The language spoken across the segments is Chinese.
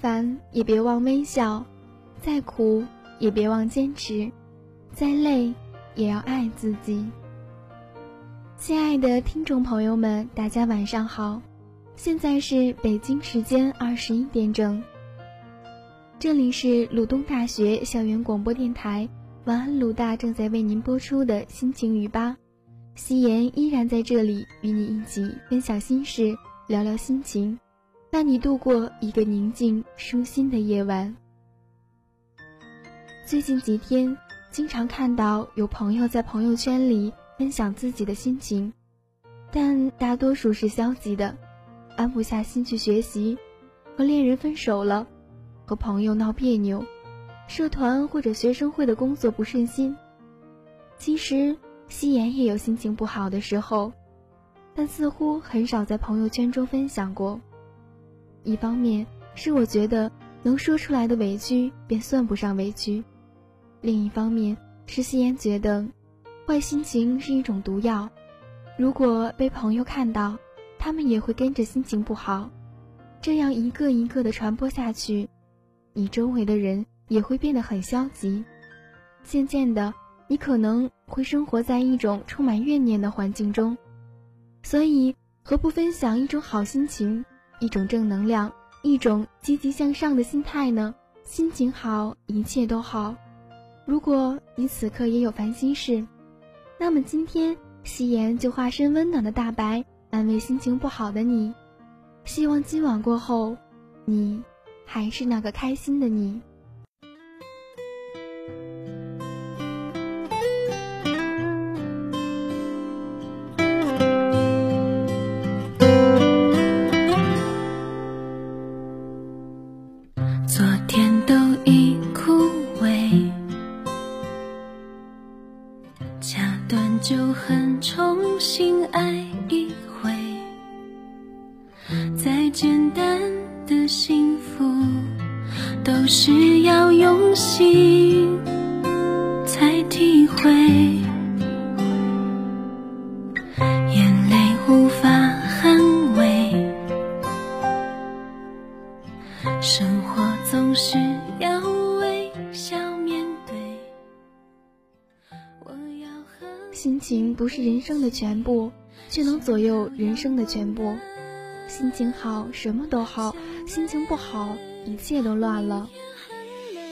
烦也别忘微笑，再苦也别忘坚持，再累也要爱自己。亲爱的听众朋友们，大家晚上好，现在是北京时间二十一点整，这里是鲁东大学校园广播电台，晚安鲁大正在为您播出的心情语吧。夕颜依然在这里与你一起分享心事，聊聊心情，伴你度过一个宁静舒心的夜晚。最近几天，经常看到有朋友在朋友圈里分享自己的心情，但大多数是消极的，安不下心去学习，和恋人分手了，和朋友闹别扭，社团或者学生会的工作不顺心。其实。夕颜也有心情不好的时候，但似乎很少在朋友圈中分享过。一方面是我觉得能说出来的委屈便算不上委屈，另一方面是夕颜觉得，坏心情是一种毒药，如果被朋友看到，他们也会跟着心情不好，这样一个一个的传播下去，你周围的人也会变得很消极，渐渐的。你可能会生活在一种充满怨念的环境中，所以何不分享一种好心情，一种正能量，一种积极向上的心态呢？心情好，一切都好。如果你此刻也有烦心事，那么今天夕颜就化身温暖的大白，安慰心情不好的你。希望今晚过后，你还是那个开心的你。生的全部，却能左右人生的全部。心情好，什么都好；心情不好，一切都乱了。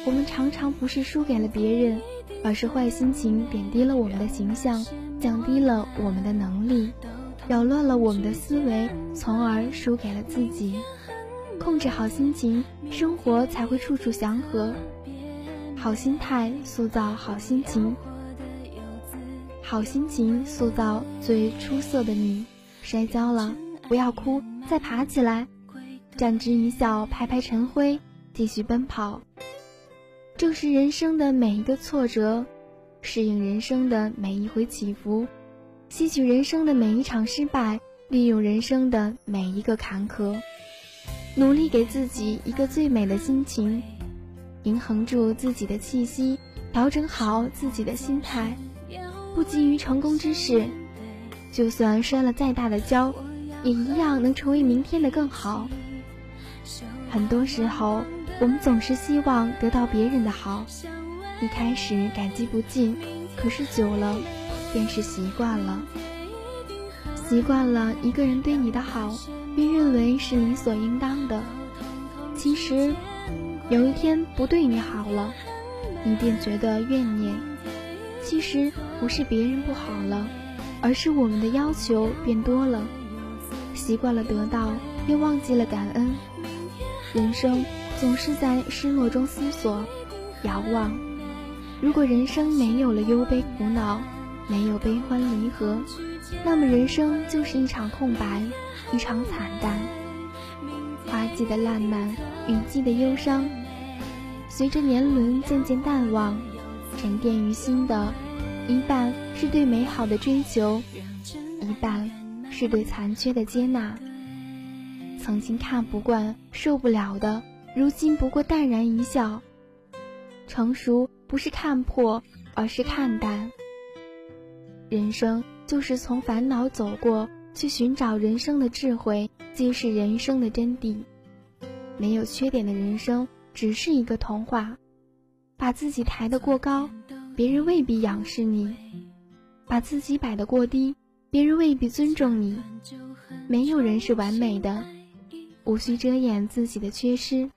我们常常不是输给了别人，而是坏心情贬低了我们的形象，降低了我们的能力，扰乱了我们的思维，从而输给了自己。控制好心情，生活才会处处祥和。好心态塑造好心情。好心情塑造最出色的你。摔跤了，不要哭，再爬起来，展翅一笑，拍拍尘灰，继续奔跑。正视人生的每一个挫折，适应人生的每一回起伏，吸取人生的每一场失败，利用人生的每一个坎坷，努力给自己一个最美的心情，平衡住自己的气息，调整好自己的心态。不急于成功之事，就算摔了再大的跤，也一样能成为明天的更好。很多时候，我们总是希望得到别人的好，一开始感激不尽，可是久了，便是习惯了。习惯了一个人对你的好，便认为是理所应当的。其实，有一天不对你好了，你便觉得怨念。其实不是别人不好了，而是我们的要求变多了，习惯了得到，又忘记了感恩。人生总是在失落中思索、遥望。如果人生没有了忧悲苦恼，没有悲欢离合，那么人生就是一场空白，一场惨淡。花季的烂漫，雨季的忧伤，随着年轮渐渐淡忘。沉淀于心的，一半是对美好的追求，一半是对残缺的接纳。曾经看不惯、受不了的，如今不过淡然一笑。成熟不是看破，而是看淡。人生就是从烦恼走过去，寻找人生的智慧，揭示人生的真谛。没有缺点的人生只是一个童话。把自己抬得过高，别人未必仰视你；把自己摆得过低，别人未必尊重你。没有人是完美的，无需遮掩自己的缺失。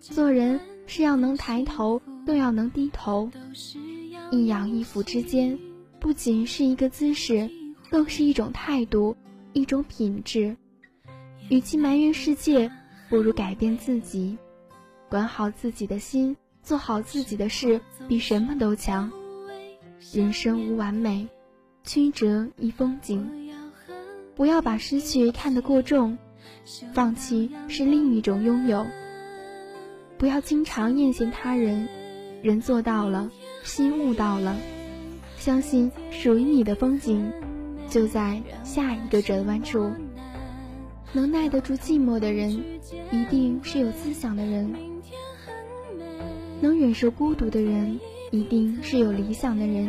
做人是要能抬头，更要能低头。一仰一俯之间，不仅是一个姿势，更是一种态度，一种品质。与其埋怨世界，不如改变自己，管好自己的心。做好自己的事比什么都强。人生无完美，曲折亦风景。不要把失去看得过重，放弃是另一种拥有。不要经常艳羡他人，人做到了，心悟到了。相信属于你的风景，就在下一个转弯处。能耐得住寂寞的人，一定是有思想的人。能忍受孤独的人，一定是有理想的人；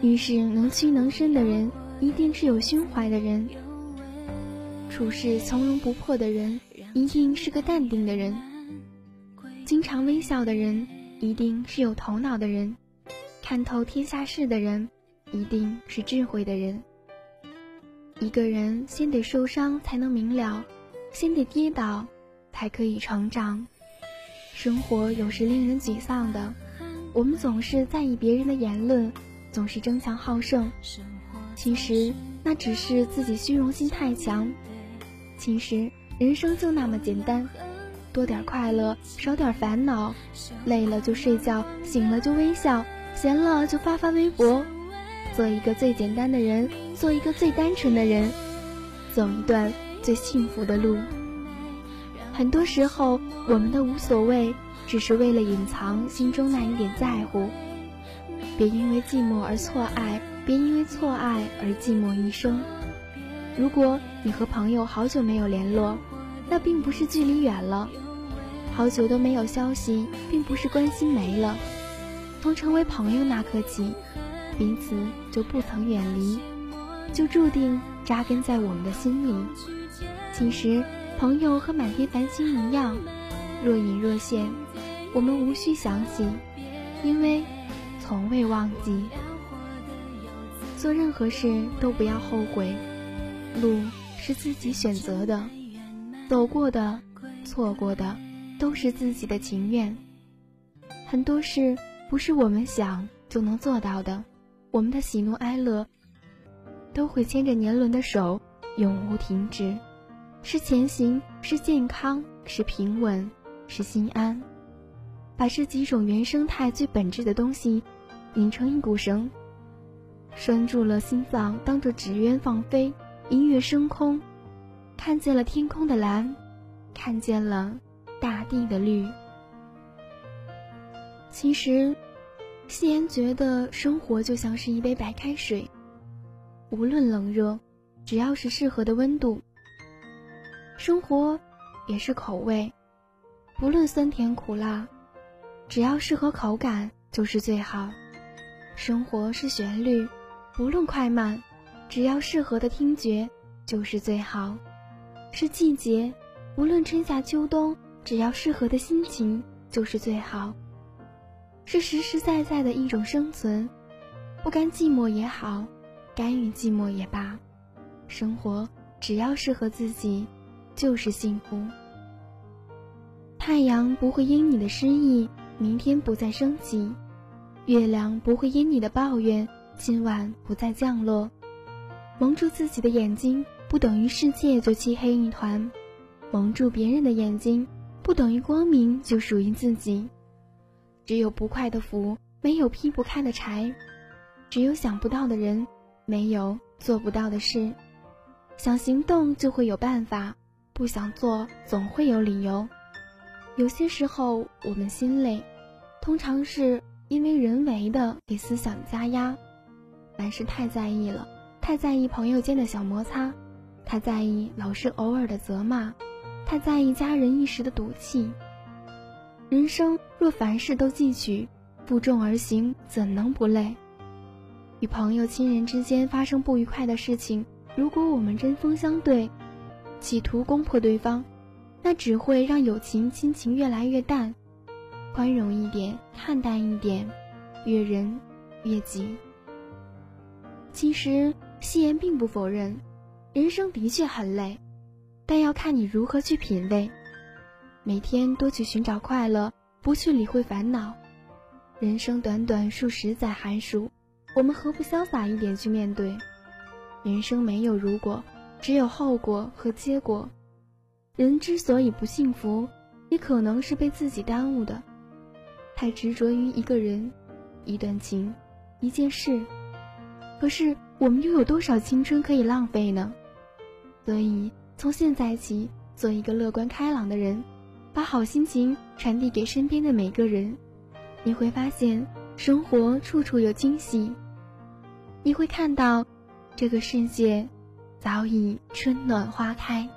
遇事能屈能伸的人，一定是有胸怀的人；处事从容不迫的人，一定是个淡定的人；经常微笑的人，一定是有头脑的人；看透天下事的人，一定是智慧的人。一个人先得受伤才能明了，先得跌倒，才可以成长。生活有时令人沮丧的，我们总是在意别人的言论，总是争强好胜。其实那只是自己虚荣心太强。其实人生就那么简单，多点快乐，少点烦恼。累了就睡觉，醒了就微笑，闲了就发发微博。做一个最简单的人，做一个最单纯的人，走一段最幸福的路。很多时候，我们的无所谓，只是为了隐藏心中那一点在乎。别因为寂寞而错爱，别因为错爱而寂寞一生。如果你和朋友好久没有联络，那并不是距离远了；好久都没有消息，并不是关心没了。从成为朋友那刻起，彼此就不曾远离，就注定扎根在我们的心里。其实。朋友和满天繁星一样，若隐若现，我们无需想起，因为从未忘记。做任何事都不要后悔，路是自己选择的，走过的、错过的，都是自己的情愿。很多事不是我们想就能做到的，我们的喜怒哀乐都会牵着年轮的手，永无停止。是前行，是健康，是平稳，是心安。把这几种原生态最本质的东西拧成一股绳，拴住了心脏，当着纸鸢放飞，一跃升空，看见了天空的蓝，看见了大地的绿。其实，夕颜觉得生活就像是一杯白开水，无论冷热，只要是适合的温度。生活也是口味，不论酸甜苦辣，只要适合口感就是最好。生活是旋律，不论快慢，只要适合的听觉就是最好。是季节，无论春夏秋冬，只要适合的心情就是最好。是实实在在的一种生存，不甘寂寞也好，甘于寂寞也罢，生活只要适合自己。就是幸福。太阳不会因你的失意明天不再升起，月亮不会因你的抱怨今晚不再降落。蒙住自己的眼睛，不等于世界就漆黑一团；蒙住别人的眼睛，不等于光明就属于自己。只有不快的福，没有劈不开的柴；只有想不到的人，没有做不到的事。想行动，就会有办法。不想做，总会有理由。有些时候我们心累，通常是因为人为的给思想加压。凡事太在意了，太在意朋友间的小摩擦，太在意老师偶尔的责骂，太在意家人一时的赌气。人生若凡事都记取，负重而行，怎能不累？与朋友、亲人之间发生不愉快的事情，如果我们针锋相对。企图攻破对方，那只会让友情亲情越来越淡。宽容一点，看淡一点，越人越己。其实，夕颜并不否认，人生的确很累，但要看你如何去品味。每天多去寻找快乐，不去理会烦恼。人生短短数十载寒暑，我们何不潇洒一点去面对？人生没有如果，只有后果和结果。人之所以不幸福，也可能是被自己耽误的，太执着于一个人、一段情、一件事。可是我们又有多少青春可以浪费呢？所以从现在起，做一个乐观开朗的人。把好心情传递给身边的每个人，你会发现生活处处有惊喜。你会看到，这个世界早已春暖花开。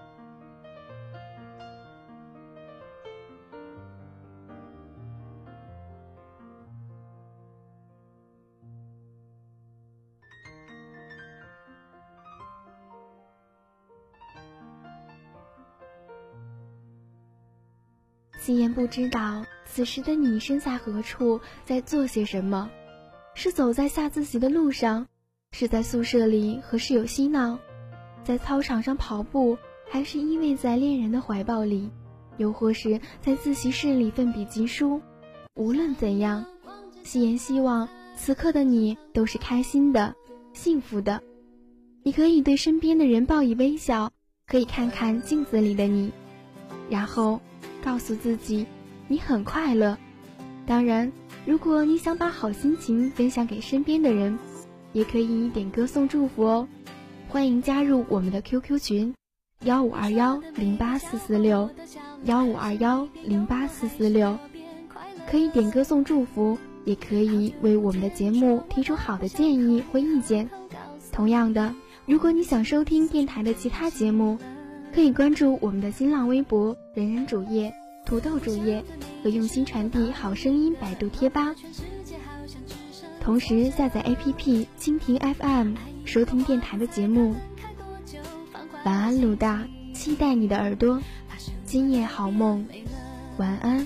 夕颜不知道此时的你身在何处，在做些什么？是走在下自习的路上，是在宿舍里和室友嬉闹，在操场上跑步，还是依偎在恋人的怀抱里，又或是在自习室里奋笔疾书？无论怎样，夕颜希望此刻的你都是开心的、幸福的。你可以对身边的人报以微笑，可以看看镜子里的你，然后。告诉自己，你很快乐。当然，如果你想把好心情分享给身边的人，也可以点歌送祝福哦。欢迎加入我们的 QQ 群：幺五二幺零八四四六幺五二幺零八四四六。可以点歌送祝福，也可以为我们的节目提出好的建议或意见。同样的，如果你想收听电台的其他节目。可以关注我们的新浪微博“人人主页”、“土豆主页”和“用心传递好声音”百度贴吧，同时下载 APP 蜻蜓 FM 收听电台的节目。晚安，鲁大，期待你的耳朵，今夜好梦，晚安。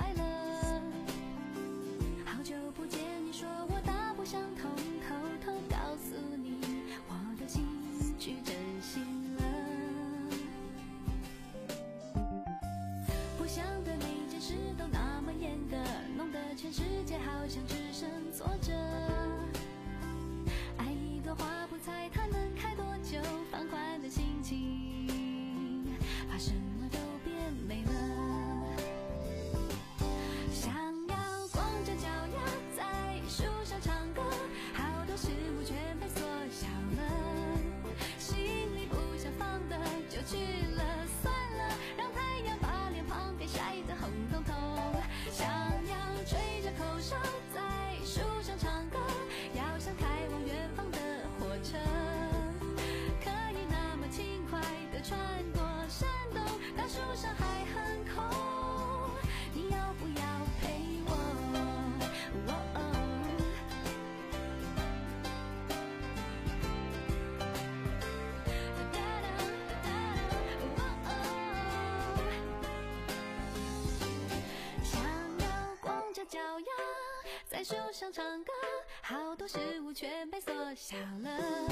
快乐？在树上唱歌，好多事物全被缩小了。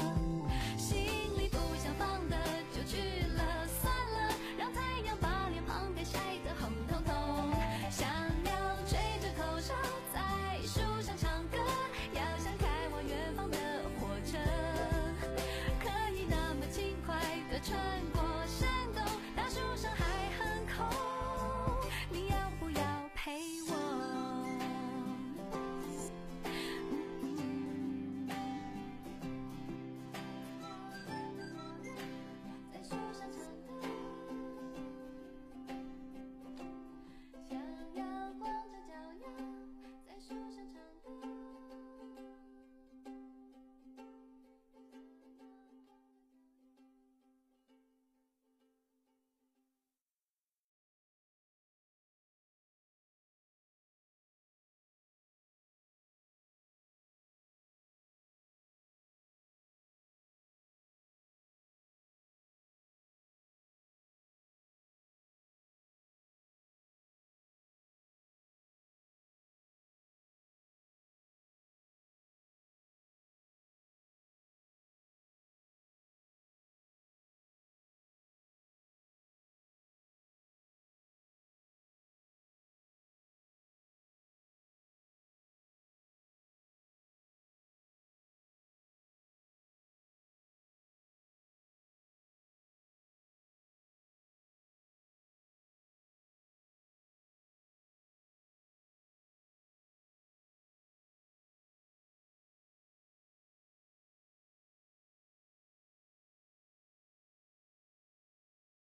心里不想放的就去了，算了，让太阳把脸庞给晒得红。